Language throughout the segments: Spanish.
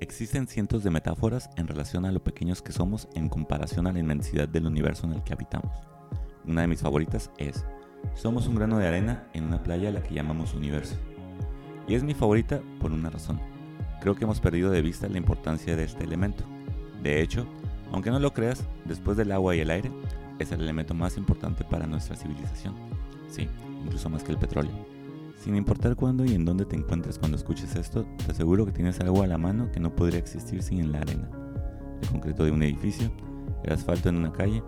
Existen cientos de metáforas en relación a lo pequeños que somos en comparación a la inmensidad del universo en el que habitamos. Una de mis favoritas es, somos un grano de arena en una playa a la que llamamos universo. Y es mi favorita por una razón. Creo que hemos perdido de vista la importancia de este elemento. De hecho, aunque no lo creas, después del agua y el aire, es el elemento más importante para nuestra civilización. Sí, incluso más que el petróleo. Sin importar cuándo y en dónde te encuentres cuando escuches esto, te aseguro que tienes algo a la mano que no podría existir sin la arena. El concreto de un edificio, el asfalto en una calle,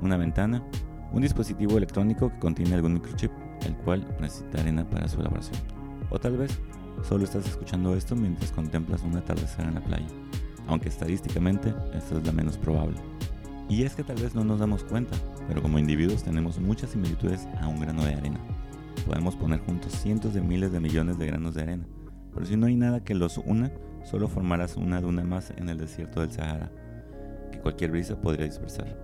una ventana, un dispositivo electrónico que contiene algún microchip, el cual necesita arena para su elaboración. O tal vez solo estás escuchando esto mientras contemplas un atardecer en la playa, aunque estadísticamente esto es la menos probable. Y es que tal vez no nos damos cuenta, pero como individuos tenemos muchas similitudes a un grano de arena podemos poner juntos cientos de miles de millones de granos de arena, pero si no hay nada que los una, solo formarás una duna más en el desierto del Sahara, que cualquier brisa podría dispersar.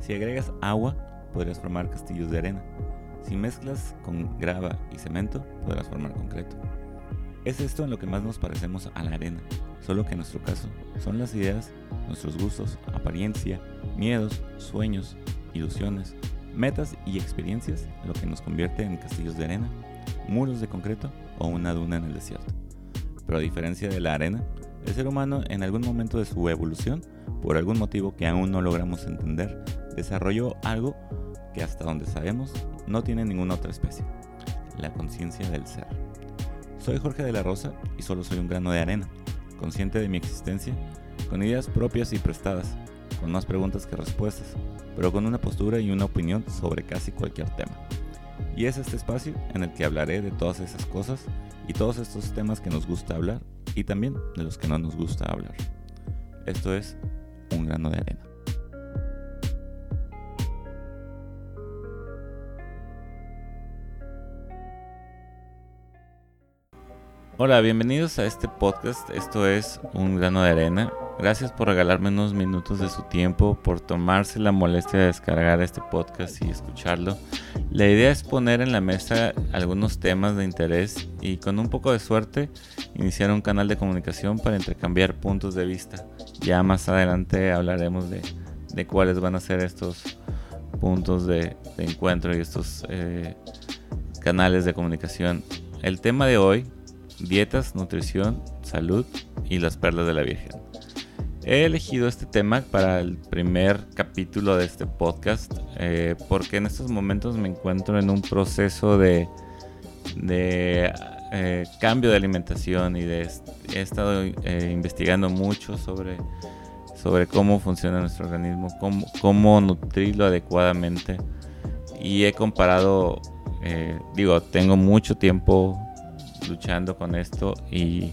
Si agregas agua, podrías formar castillos de arena. Si mezclas con grava y cemento, podrás formar concreto. Es esto en lo que más nos parecemos a la arena, solo que en nuestro caso son las ideas, nuestros gustos, apariencia, miedos, sueños, ilusiones, metas y experiencias, lo que nos convierte en castillos de arena, muros de concreto o una duna en el desierto. Pero a diferencia de la arena, el ser humano en algún momento de su evolución, por algún motivo que aún no logramos entender, desarrolló algo que hasta donde sabemos no tiene ninguna otra especie, la conciencia del ser. Soy Jorge de la Rosa y solo soy un grano de arena, consciente de mi existencia, con ideas propias y prestadas, con más preguntas que respuestas, pero con una postura y una opinión sobre casi cualquier tema. Y es este espacio en el que hablaré de todas esas cosas y todos estos temas que nos gusta hablar y también de los que no nos gusta hablar. Esto es un grano de arena. Hola, bienvenidos a este podcast. Esto es Un grano de arena. Gracias por regalarme unos minutos de su tiempo, por tomarse la molestia de descargar este podcast y escucharlo. La idea es poner en la mesa algunos temas de interés y con un poco de suerte iniciar un canal de comunicación para intercambiar puntos de vista. Ya más adelante hablaremos de, cuáles van a ser estos puntos de, encuentro y estos eh, canales de comunicación. El tema de hoy, dietas, nutrición, salud y las perlas de la Virgen. He elegido este tema para el primer capítulo de este podcast eh, porque en estos momentos me encuentro en un proceso de, eh, cambio de alimentación y de, he estado eh, investigando mucho sobre, cómo funciona nuestro organismo, cómo, nutrirlo adecuadamente. Y he comparado, digo, tengo mucho tiempo luchando con esto y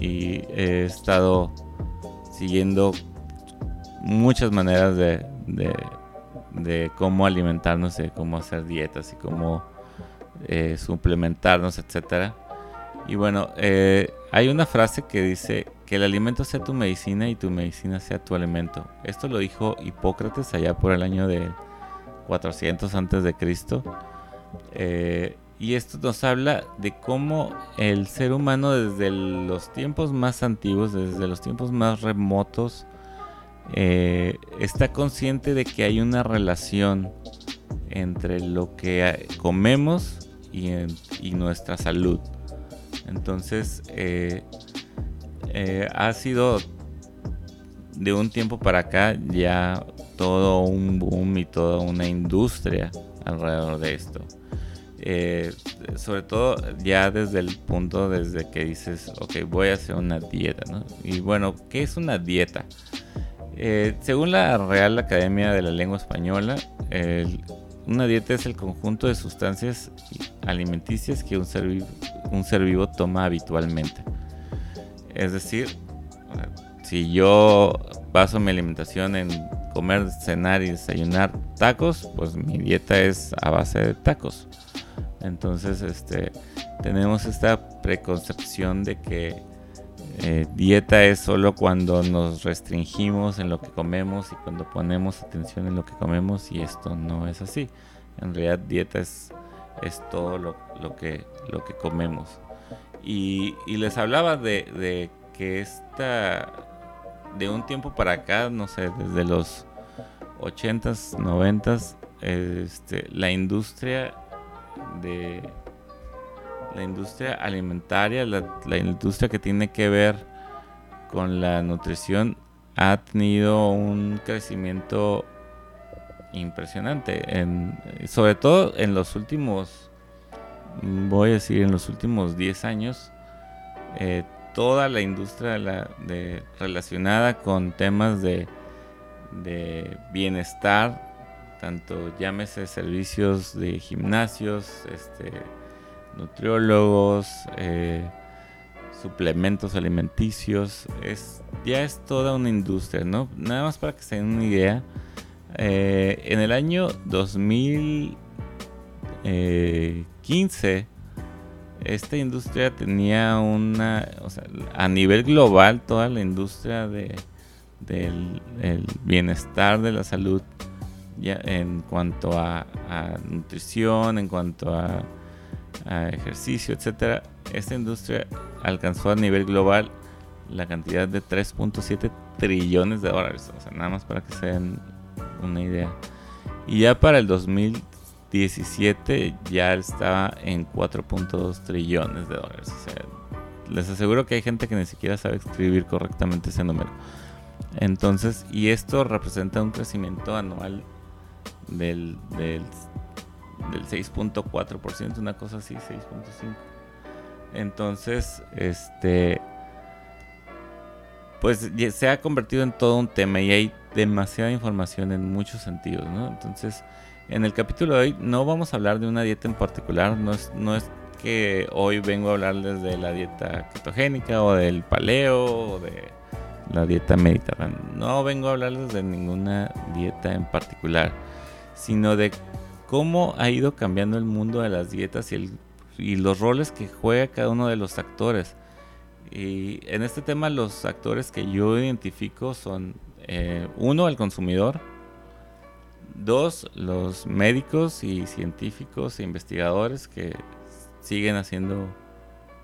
he estado siguiendo muchas maneras de, de, cómo alimentarnos, de cómo hacer dietas y cómo eh, suplementarnos, etcétera. Y bueno, eh, hay una frase que dice que el alimento sea tu medicina y tu medicina sea tu alimento. Esto lo dijo Hipócrates allá por el año de 400 antes de Cristo. Eh, y esto nos habla de cómo el ser humano desde los tiempos más antiguos, desde los tiempos más remotos, eh, está consciente de que hay una relación entre lo que comemos y, nuestra salud. Entonces, eh, eh, ha sido de un tiempo para acá ya todo un boom y toda una industria alrededor de esto. Eh, sobre todo ya desde el punto desde que dices, ok, voy a hacer una dieta, ¿no? Y bueno, ¿qué es una dieta? Eh, según la Real Academia de la Lengua Española, una dieta es el conjunto de sustancias alimenticias que un ser, un ser vivo toma habitualmente. Es decir, si yo baso mi alimentación en comer, cenar y desayunar tacos, pues mi dieta es a base de tacos. Entonces, este, tenemos esta preconcepción de que eh, dieta es solo cuando nos restringimos en lo que comemos y cuando ponemos atención en lo que comemos y esto no es así. En realidad dieta es, es todo lo, que, lo que comemos. Y, les hablaba de, que esta, de un tiempo para acá, no sé, desde los 80s, 90s, este, la industria de la industria alimentaria, la, industria que tiene que ver con la nutrición ha tenido un crecimiento impresionante, en, sobre todo en los últimos, voy a decir, en los últimos 10 años, eh, toda la industria relacionada con temas de bienestar, tanto llámese servicios de gimnasios, este, nutriólogos, eh, suplementos alimenticios, es, ya es toda una industria, ¿no? Nada más para que se den una idea, eh, en el año 2015, esta industria tenía una, o sea, a nivel global, toda la industria de, del bienestar de la salud, ya en cuanto a, nutrición, en cuanto a, a ejercicio, etcétera, esta industria alcanzó a nivel global la cantidad de 3.7 trillones de dólares. O sea, nada más para que se den una idea. Y ya para el 2017 ya estaba en 4.2 trillones de dólares. O sea, les aseguro que hay gente que ni siquiera sabe escribir correctamente ese número. Entonces, y esto representa un crecimiento anual del, del, del 6.4%, una cosa así, 6.5%. Entonces, este, pues se ha convertido en todo un tema y hay demasiada información en muchos sentidos, ¿no? Entonces, en el capítulo de hoy no vamos a hablar de una dieta en particular, no es, no es que hoy vengo a hablarles de la dieta ketogénica o del paleo o de la dieta mediterránea. No vengo a hablarles de ninguna dieta en particular, sino de cómo ha ido cambiando el mundo de las dietas y el y los roles que juega cada uno de los actores. Y en este tema los actores que yo identifico son, eh, uno, el consumidor, dos, los médicos y científicos e investigadores que siguen haciendo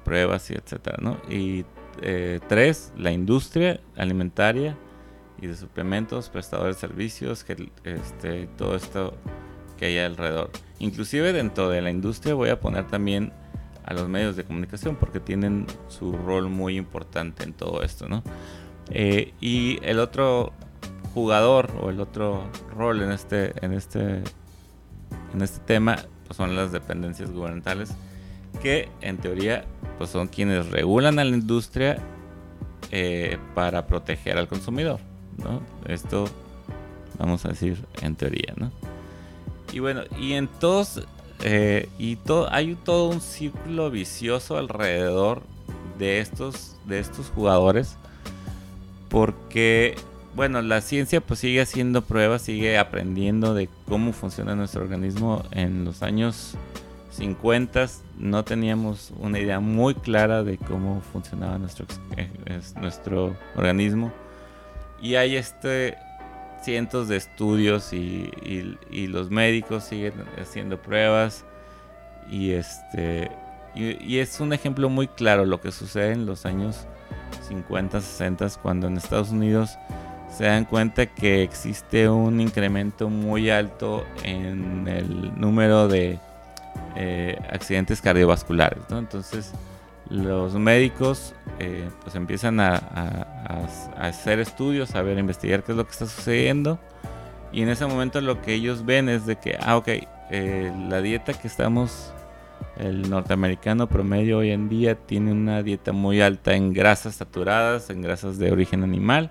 pruebas y etcétera, ¿no? Y eh, tres, la industria alimentaria y de suplementos, prestadores de servicios, que este, todo esto que hay alrededor. Inclusive dentro de la industria voy a poner también a los medios de comunicación porque tienen su rol muy importante en todo esto, ¿no? Eh, y el otro jugador o el otro rol en este, en este, en este tema pues son las dependencias gubernamentales que en teoría pues son quienes regulan a la industria eh, para proteger al consumidor, ¿no? Esto vamos a decir en teoría, ¿no? Y bueno, y en todos, eh, y hay todo un círculo vicioso alrededor de estos, de estos jugadores. Porque, bueno, la ciencia pues sigue haciendo pruebas, sigue aprendiendo de cómo funciona nuestro organismo. En los años 50 no teníamos una idea muy clara de cómo funcionaba nuestro, eh, nuestro organismo. Y hay este cientos de estudios y, los médicos siguen haciendo pruebas y este y, es un ejemplo muy claro lo que sucede en los años 50, 60 cuando en Estados Unidos se dan cuenta que existe un incremento muy alto en el número de eh, accidentes cardiovasculares, Entonces los médicos eh, pues empiezan a, hacer estudios, a ver, investigar qué es lo que está sucediendo. Y en ese momento lo que ellos ven es de que, ah, ok, eh, la dieta que estamos, el norteamericano promedio hoy en día tiene una dieta muy alta en grasas saturadas, en grasas de origen animal,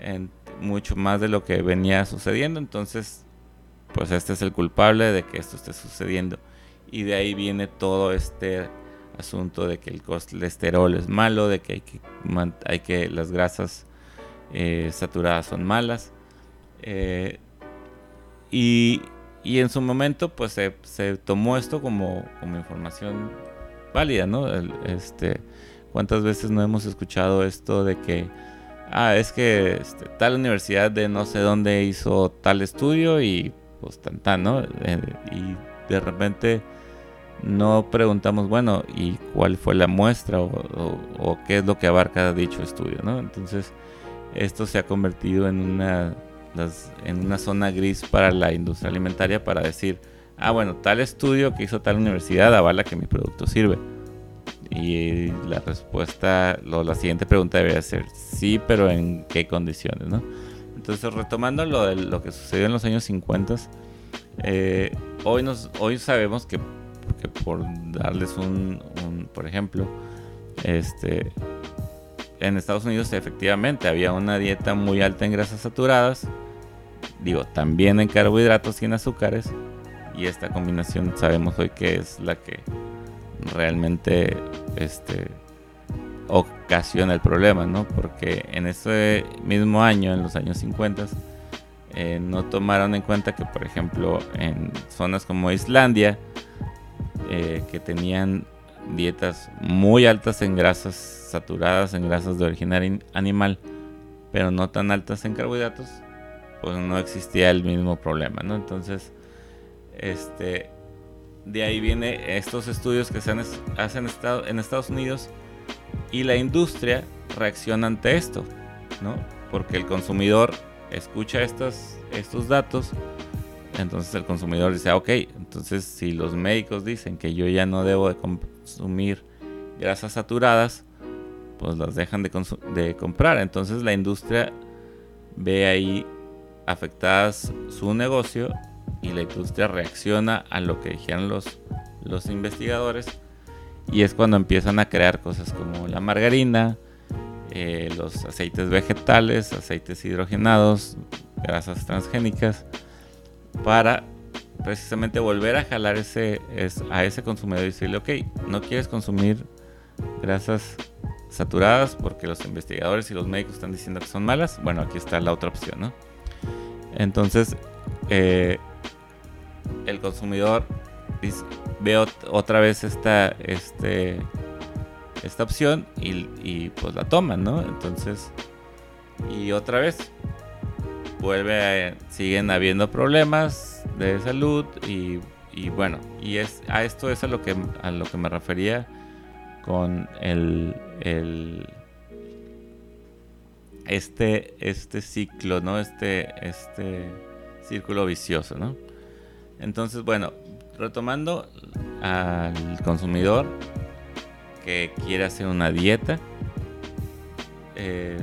en mucho más de lo que venía sucediendo. Entonces, pues este es el culpable de que esto esté sucediendo. Y de ahí viene todo este asunto de que el colesterol es malo, de que hay que, hay que las grasas eh, saturadas son malas. Eh, y, y, en su momento pues se, se tomó esto como, como, información válida, ¿no? este, ¿Cuántas veces no hemos escuchado esto de que, ah, es que este, tal universidad de no sé dónde hizo tal estudio y pues tan tan, ¿no? Eh, y de repente no preguntamos, bueno, ¿y cuál fue la muestra o, qué es lo que abarca dicho estudio? ¿no? Entonces, esto se ha convertido en una, en una zona gris para la industria alimentaria para decir, ah, bueno, tal estudio que hizo tal universidad avala que mi producto sirve. Y la respuesta, la siguiente pregunta debería ser sí, pero en qué condiciones, ¿no? Entonces, retomando lo de lo que sucedió en los años 50, eh, hoy, nos, hoy sabemos que, por darles un, por ejemplo, este, en Estados Unidos efectivamente había una dieta muy alta en grasas saturadas, digo, también en carbohidratos y en azúcares, y esta combinación sabemos hoy que es la que realmente este, ocasiona el problema, ¿no? Porque en ese mismo año, en los años 50, eh, no tomaron en cuenta que, por ejemplo, en zonas como Islandia, eh, que tenían dietas muy altas en grasas saturadas, en grasas de origen animal, pero no tan altas en carbohidratos, pues no existía el mismo problema, ¿no? Entonces, este, de ahí viene estos estudios que se hacen en Estados Unidos y la industria reacciona ante esto, ¿no? Porque el consumidor escucha estos, estos datos, entonces el consumidor dice, ah, ok, entonces si los médicos dicen que yo ya no debo de consumir grasas saturadas, pues las dejan de, de comprar. Entonces la industria ve ahí afectadas su negocio y la industria reacciona a lo que dijeron los, los investigadores y es cuando empiezan a crear cosas como la margarina, eh, los aceites vegetales, aceites hidrogenados, grasas transgénicas, para precisamente volver a jalar ese, a ese consumidor y decirle, ok, no quieres consumir grasas saturadas porque los investigadores y los médicos están diciendo que son malas, bueno, aquí está la otra opción, ¿no? Entonces, eh, el consumidor ve otra vez esta, este, opción y, pues la toman, ¿no? Entonces, y otra vez, siguen habiendo problemas de salud y, bueno, y es, a esto es a lo que, a lo que me refería con el, el este, este ciclo, ¿no? Este, este círculo vicioso, ¿no? Entonces, bueno, retomando al consumidor que quiere hacer una dieta, eh,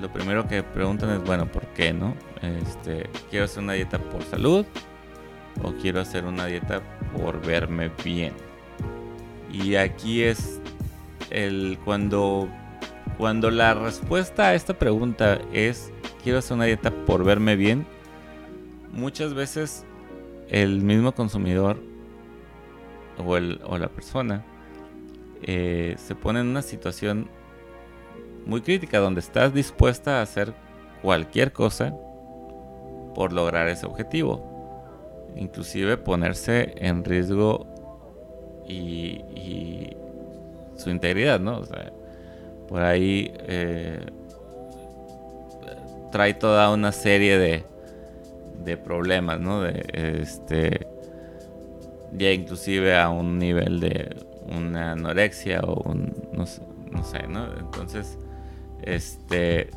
lo primero que preguntan es, bueno, ¿por qué no? Este, quiero hacer una dieta por salud o quiero hacer una dieta por verme bien. Y aquí es el cuando cuando la respuesta a esta pregunta es quiero hacer una dieta por verme bien, muchas veces el mismo consumidor o, la persona eh, se pone en una situación muy crítica donde estás dispuesta a hacer cualquier cosa por lograr ese objetivo. Inclusive ponerse en riesgo y, su integridad, ¿no? O sea, por ahí eh, trae toda una serie de, de problemas, ¿no? De, este, ya inclusive a un nivel de una anorexia o un, no, sé, ¿no? Entonces, este,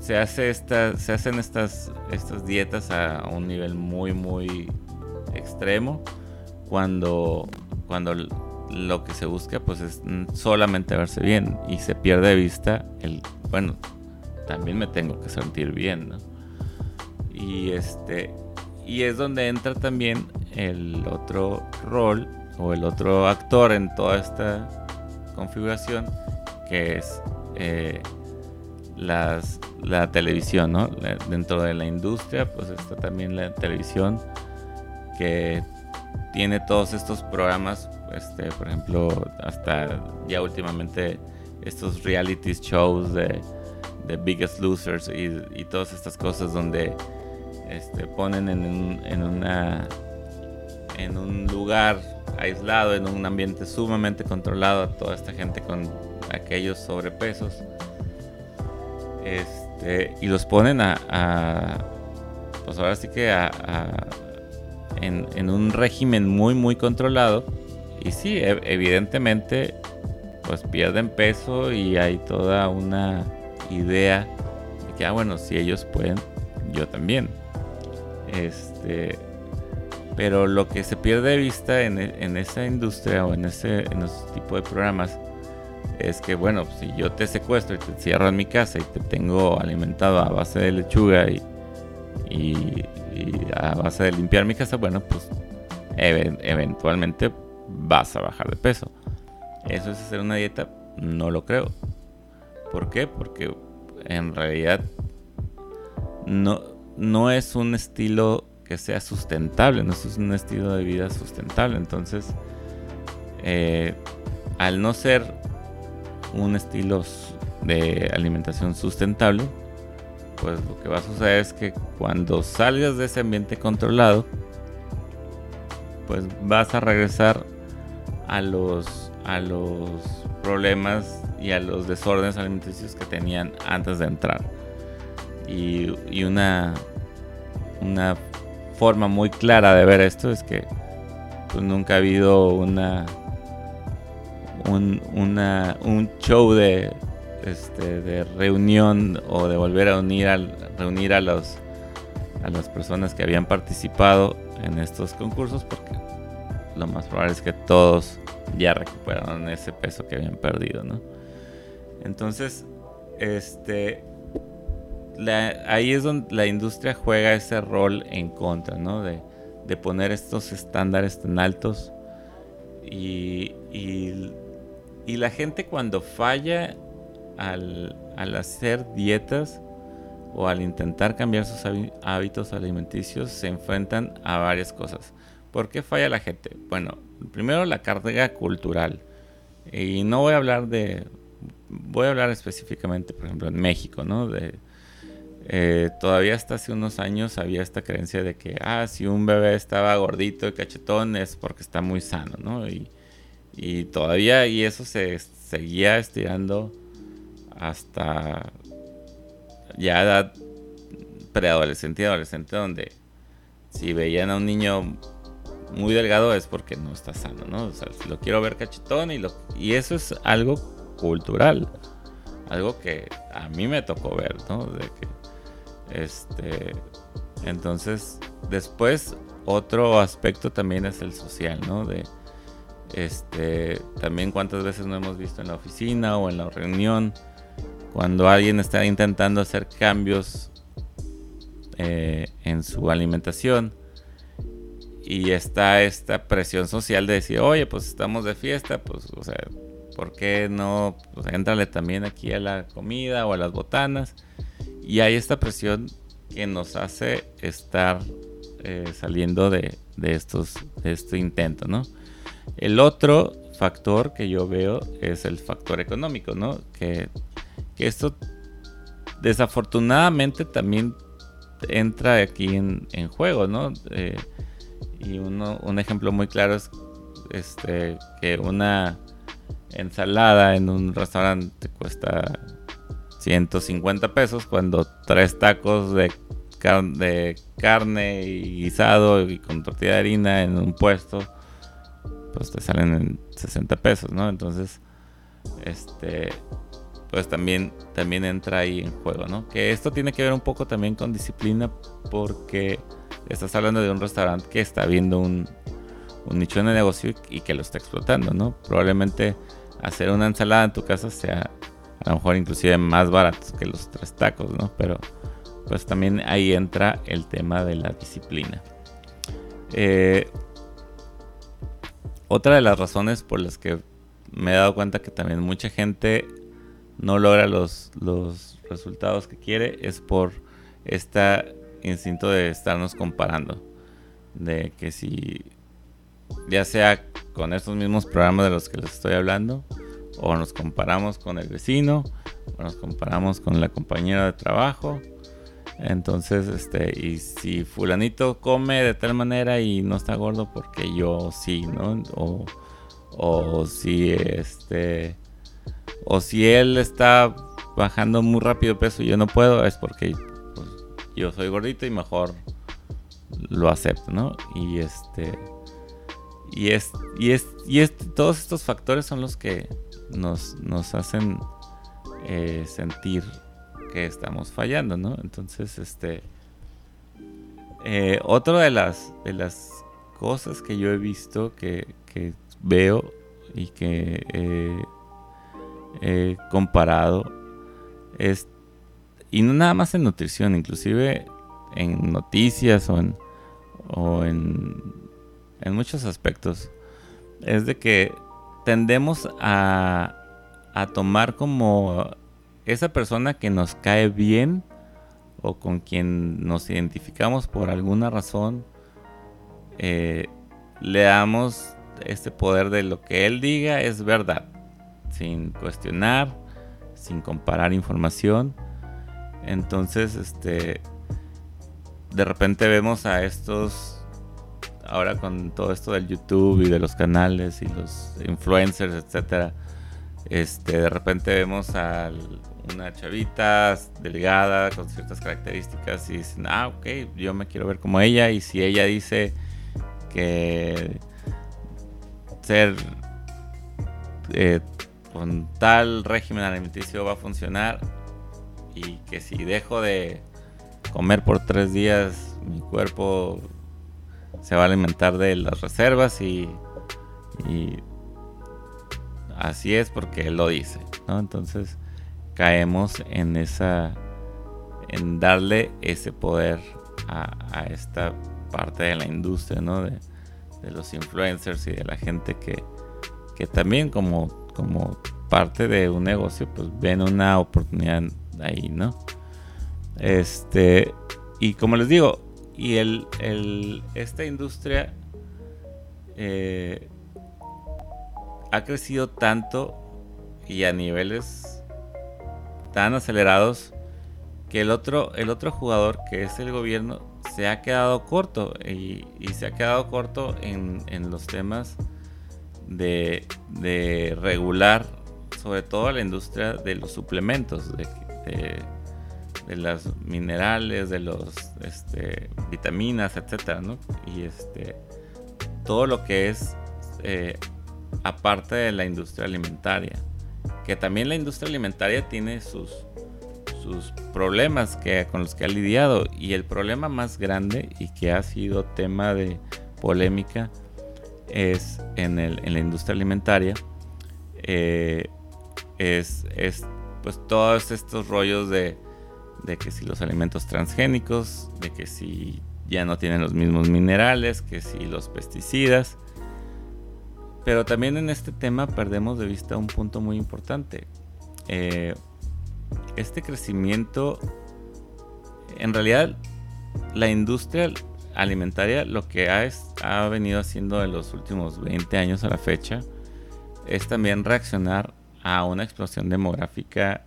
se hace esta, se hacen estas, estas dietas a un nivel muy, muy extremo cuando, cuando lo que se busca pues es solamente verse bien y se pierde de vista el, bueno, también me tengo que sentir bien, ¿no? Y este y es donde entra también el otro rol o el otro actor en toda esta configuración que es eh, las, la televisión, ¿no? dentro de la industria, pues está también la televisión que tiene todos estos programas, este, por ejemplo, hasta ya últimamente estos reality shows de, de Biggest Losers y, todas estas cosas donde este, ponen en un lugar aislado, en un ambiente sumamente controlado a toda esta gente con aquellos sobrepesos. Este, y los ponen a, pues ahora sí que a, en, un régimen muy, muy controlado. Y sí, evidentemente, pues pierden peso y hay toda una idea de que, ah, bueno, si ellos pueden, yo también. Este, pero lo que se pierde de vista en, en esa industria o en ese, en ese tipo de programas es que, bueno, si yo te secuestro y te encierro en mi casa y te tengo alimentado a base de lechuga y, y, a base de limpiar mi casa, bueno, pues eventualmente vas a bajar de peso. ¿Eso es hacer una dieta? No lo creo. ¿Por qué? Porque en realidad no, no es un estilo que sea sustentable, no es un estilo de vida sustentable. Entonces, eh, al no ser un estilo de alimentación sustentable, pues lo que va a suceder es que cuando salgas de ese ambiente controlado, pues vas a regresar a los, a los problemas y a los desórdenes alimenticios que tenían antes de entrar. Y, y una, una forma muy clara de ver esto es que pues, nunca ha habido una un, un show de, este, de reunión o de volver a unir reunir a, los, a las personas que habían participado en estos concursos porque lo más probable es que todos ya recuperaron ese peso que habían perdido, ¿no? Entonces, este, ahí es donde la industria juega ese rol en contra, ¿no? De, de poner estos estándares tan altos y y la gente cuando falla al, hacer dietas o al intentar cambiar sus hábitos alimenticios se enfrentan a varias cosas. ¿Por qué falla la gente? Bueno, primero la carga cultural. Y no voy a hablar de... Voy a hablar específicamente, por ejemplo, en México, ¿no? Eh, todavía hasta hace unos años había esta creencia de que, ah, si un bebé estaba gordito y cachetón es porque está muy sano, ¿no? Y todavía, y eso se seguía estirando hasta ya edad preadolescente y adolescente, donde si veían a un niño muy delgado es porque no está sano, ¿no? O sea, si lo quiero ver cachetón y lo y eso es algo cultural, algo que a mí me tocó ver, ¿no? De que este entonces después otro aspecto también es el social, ¿no? De este, también cuántas veces no hemos visto en la oficina o en la reunión, cuando alguien está intentando hacer cambios eh, en su alimentación y está esta presión social de decir, oye, pues estamos de fiesta, pues, o sea, ¿por qué no? Pues entrale también aquí a la comida o a las botanas. Y hay esta presión que nos hace estar eh, saliendo de, de, estos, de este intento, ¿no? El otro factor que yo veo es el factor económico, ¿no? Que, esto desafortunadamente también entra aquí en, juego, ¿no? Eh, y uno, un ejemplo muy claro es este, que una ensalada en un restaurante cuesta 150 pesos cuando tres tacos de, de carne y guisado y con tortilla de harina en un puesto pues te salen en 60 pesos, ¿no? Entonces, este, pues también, también entra ahí en juego, ¿no? Que esto tiene que ver un poco también con disciplina porque estás hablando de un restaurante que está viendo un, un nicho de negocio y que lo está explotando, ¿no? Probablemente hacer una ensalada en tu casa sea a lo mejor inclusive más barato que los tres tacos, ¿no? Pero pues también ahí entra el tema de la disciplina. Eh, otra de las razones por las que me he dado cuenta que también mucha gente no logra los, los resultados que quiere es por este instinto de estarnos comparando. De que si, ya sea con estos mismos programas de los que les estoy hablando, o nos comparamos con el vecino, o nos comparamos con la compañera de trabajo, entonces, este, y si fulanito come de tal manera y no está gordo porque yo sí, ¿no? O, o si este, o si él está bajando muy rápido peso y yo no puedo, es porque pues, yo soy gordito y mejor lo acepta, ¿no? Y este y es y es y todos estos factores son los que nos, nos hacen eh, sentir que estamos fallando, ¿no? Entonces, este eh, otra de las de las cosas que yo he visto que, que veo y que he comparado es y no nada más en nutrición, inclusive en noticias o en, o en, en muchos aspectos, es de que tendemos a, a tomar como esa persona que nos cae bien o con quien nos identificamos por alguna razón, eh, le damos este poder de lo que él diga es verdad, sin cuestionar, sin comparar información. Entonces, este, de repente vemos a estos, ahora con todo esto del YouTube y de los canales y los influencers, etcétera, este, de repente vemos a una chavita delgada con ciertas características y dicen, ah, ok, yo me quiero ver como ella y si ella dice que ser eh, con tal régimen alimenticio va a funcionar y que si dejo de comer por tres días, mi cuerpo se va a alimentar de las reservas y, así es porque él lo dice, ¿no? Entonces caemos en esa, en darle ese poder a, esta parte de la industria, ¿no? De, los influencers y de la gente que, que también como, como parte de un negocio, pues ven una oportunidad ahí, ¿no? Este, y como les digo, y el, esta industria eh, ha crecido tanto y a niveles tan acelerados que el otro, el otro jugador, que es el gobierno, se ha quedado corto y, se ha quedado corto en, los temas de, de, regular sobre todo la industria de los suplementos, de, de las minerales, de los este, vitaminas, etcétera, ¿no? Y este todo lo que es eh, aparte de la industria alimentaria, que también la industria alimentaria tiene sus sus problemas que con los que ha lidiado y el problema más grande y que ha sido tema de polémica es en, el, en la industria alimentaria eh, es, es pues todos estos rollos de de que si los alimentos transgénicos, de que si ya no tienen los mismos minerales, que si los pesticidas. Pero también en este tema perdemos de vista un punto muy importante. Eh, este crecimiento, en realidad, la industria alimentaria lo que ha, ha venido haciendo en los últimos 20 años a la fecha es también reaccionar a una explosión demográfica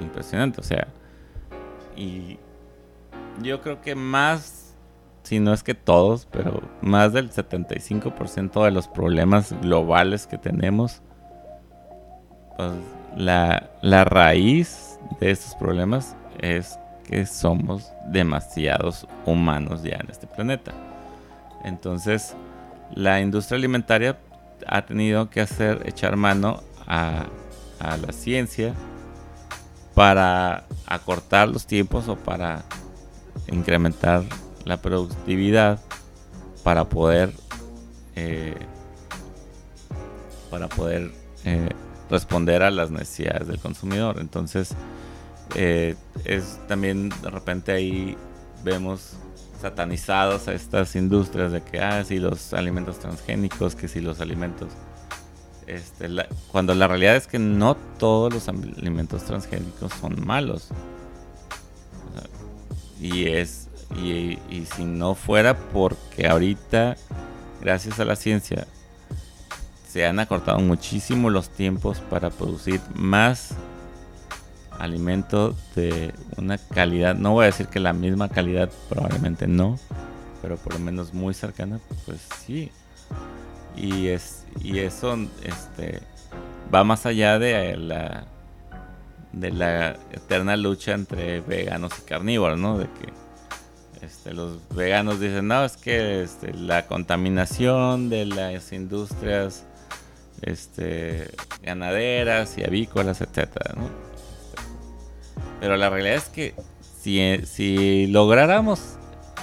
impresionante. O sea, y yo creo que más, si no es que todos, pero más del 75% de los problemas globales que tenemos, pues la, la raíz de estos problemas es que somos demasiados humanos ya en este planeta. Entonces, la industria alimentaria ha tenido que hacer, echar mano a, a la ciencia para acortar los tiempos o para incrementar la productividad para poder eh, para poder eh, responder a las necesidades del consumidor entonces eh, es también de repente ahí vemos satanizados a estas industrias de que ah si los alimentos transgénicos que si los alimentos este, cuando la realidad es que no todos los alimentos transgénicos son malos. y es y, si no fuera porque ahorita, gracias a la ciencia, se han acortado muchísimo los tiempos para producir más alimento de una calidad, no voy a decir que la misma calidad, probablemente no, pero por lo menos muy cercana, pues sí, y, es, y eso este, va más allá de la, de la eterna lucha entre veganos y carnívoros, ¿no? De que este, los veganos dicen, no, es que este, la contaminación de las industrias este, ganaderas y avícolas, etcétera, Pero la realidad es que si, si lográramos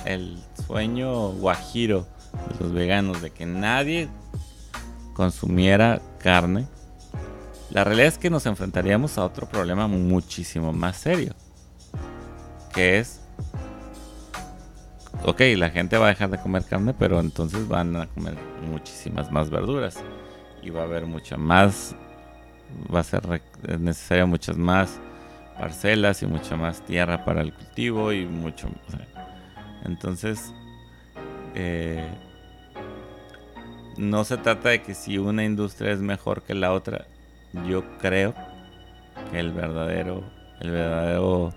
el sueño guajiro de los veganos de que nadie consumiera carne, la realidad es que nos enfrentaríamos a otro problema muchísimo más serio, que es, ok, la gente va a dejar de comer carne, pero entonces van a comer muchísimas más verduras y va a haber mucha más, va a ser necesaria muchas más parcelas y mucha más tierra para el cultivo y mucho. Entonces, eh, no se trata de que si una industria es mejor que la otra. Yo creo que el verdadero, el verdadero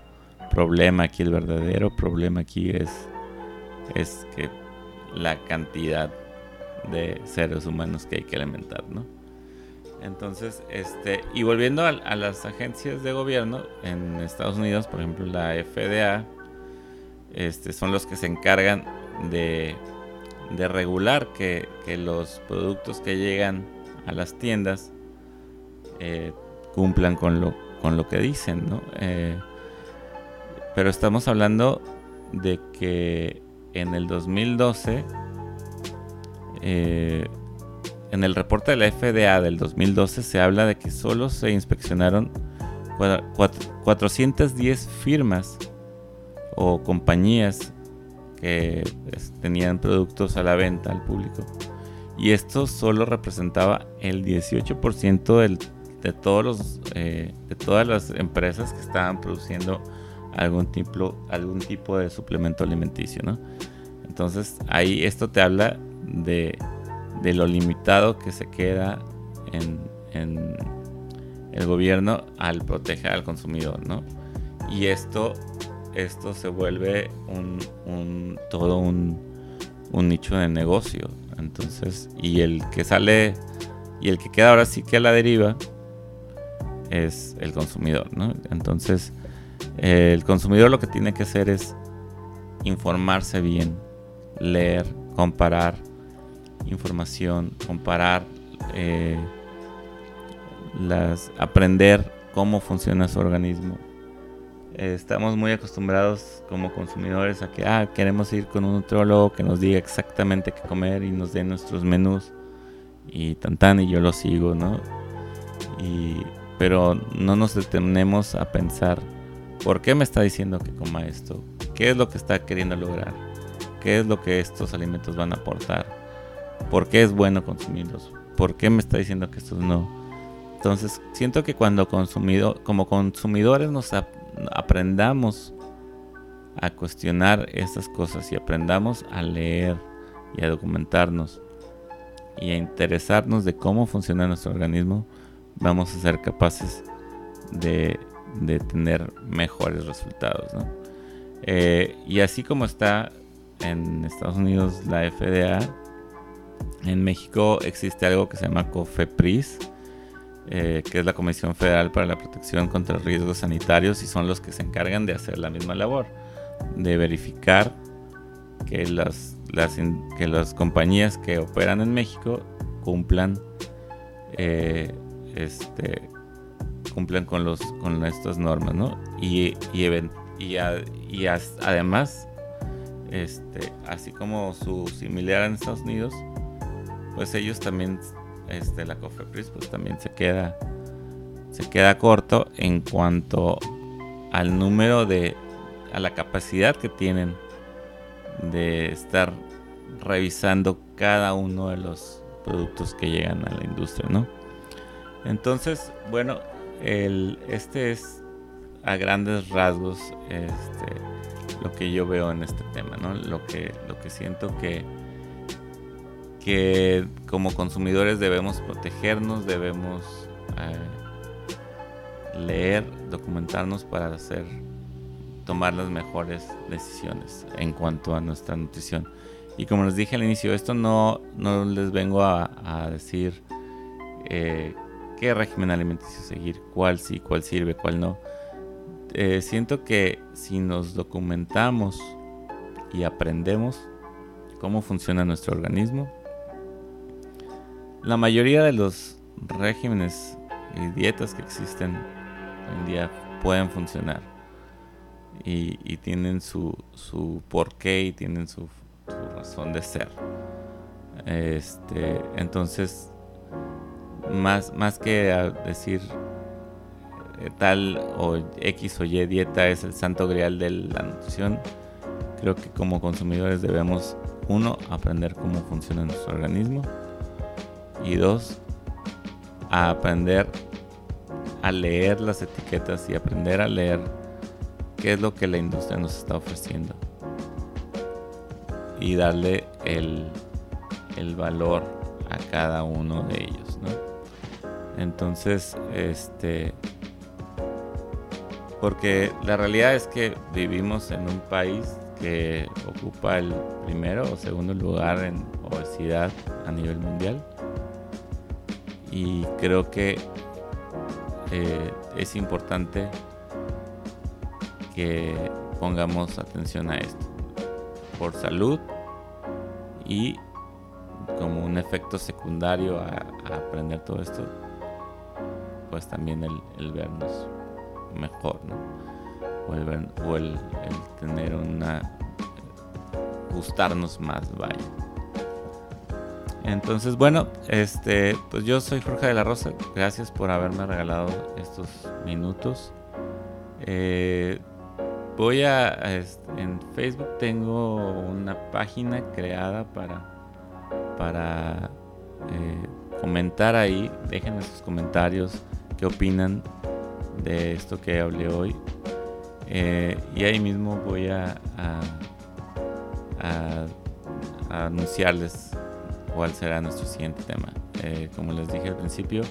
problema aquí, el verdadero problema aquí es, es que la cantidad de seres humanos que hay que alimentar, ¿no? Entonces, este, y volviendo a, las agencias de gobierno en Estados Unidos, por ejemplo, la FDA, este, son los que se encargan de, de regular que, los productos que llegan a las tiendas eh, cumplan con lo, con lo que dicen, ¿no? Eh, pero estamos hablando de que en el 2012 eh, en el reporte de la FDA del 2012 se habla de que solo se inspeccionaron 410 firmas o compañías que tenían productos a la venta al público. Y esto solo representaba el 18% de, todos los, eh, de todas las empresas que estaban produciendo algún tipo, algún tipo de suplemento alimenticio. Entonces ahí esto te habla de, lo limitado que se queda en, el gobierno al proteger al consumidor, ¿no? Y esto, esto se vuelve un, todo un, nicho de negocio. Entonces, y el que sale y el que queda ahora sí que a la deriva es el consumidor, ¿no? Entonces, el consumidor lo que tiene que hacer es informarse bien, leer, comparar información, comparar, eh, aprender cómo funciona su organismo. Eh, estamos muy acostumbrados como consumidores a que ah, queremos ir con un nutriólogo que nos diga exactamente qué comer y nos dé nuestros menús y tan tan y yo lo sigo, ¿no? Pero no nos detenemos a pensar por qué me está diciendo que coma esto, qué es lo que está queriendo lograr, qué es lo que estos alimentos van a aportar ¿Por qué es bueno consumirlos? ¿Por qué me está diciendo que estos no? Entonces, siento que cuando consumido, como consumidores nos aprendamos a cuestionar estas cosas y aprendamos a leer y a documentarnos y a interesarnos de cómo funciona nuestro organismo, vamos a ser capaces de, tener mejores resultados. Eh, y así como está en Estados Unidos la FDA, en México existe algo que se llama COFEPRIS, eh, que es la Comisión Federal para la Protección contra Riesgos Sanitarios y son los que se encargan de hacer la misma labor, de verificar que las, que las compañías que operan en México cumplan eh, este, cumplan con los con estas normas, ¿no? Y, y, y, y además, este, así como su similar en Estados Unidos, pues ellos también, este, la COFEPRIS, pues también se queda, se queda corto en cuanto al número de, a la capacidad que tienen de estar revisando cada uno de los productos que llegan a la industria, ¿no? Entonces, bueno, este es a grandes rasgos este, lo que yo veo en este tema, ¿no? Lo que, lo que siento que que como consumidores debemos protegernos, debemos eh, leer, documentarnos para hacer tomar las mejores decisiones en cuanto a nuestra nutrición. Y como les dije al inicio, esto no, no les vengo a, decir eh, qué régimen alimenticio seguir, cuál sí, cuál sirve, cuál no. Eh, siento que si nos documentamos y aprendemos cómo funciona nuestro organismo. La mayoría de los regímenes y dietas que existen hoy en día pueden funcionar y, tienen su, su porqué y tienen su, razón de ser. Este, entonces, más, más que decir eh, tal o X o Y dieta es el santo grial de la nutrición, creo que como consumidores debemos, uno, aprender cómo funciona nuestro organismo y dos, a aprender a leer las etiquetas y aprender a leer qué es lo que la industria nos está ofreciendo y darle el, el valor a cada uno de ellos. Entonces, este, porque la realidad es que vivimos en un país que ocupa el primero o segundo lugar en obesidad a nivel mundial. Y creo que eh, es importante que pongamos atención a esto por salud y como un efecto secundario a, aprender todo esto pues también el, vernos mejor o, el, tener una gustarnos más vaya entonces, bueno, este, pues yo soy Jorge de la Rosa. Gracias por haberme regalado estos minutos. Eh, voy a, en Facebook tengo una página creada para, para eh, comentar ahí. Déjenme sus comentarios, qué opinan de esto que hablé hoy. Eh, y ahí mismo voy a, anunciarles cuál será nuestro siguiente tema. Eh, como les dije al principio,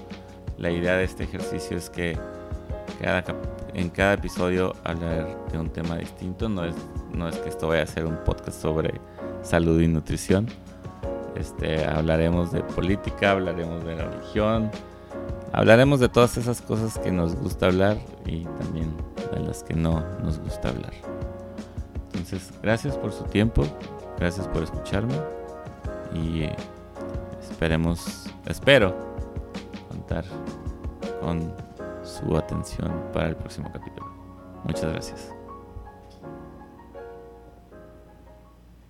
la idea de este ejercicio es que cada, en cada episodio hablar de un tema distinto. No es, no es que esto vaya a ser un podcast sobre salud y nutrición. Este, hablaremos de política, hablaremos de religión, hablaremos de todas esas cosas que nos gusta hablar y también de las que no nos gusta hablar. Entonces, gracias por su tiempo, gracias por escucharme y esperemos, espero contar con su atención para el próximo capítulo. Muchas gracias.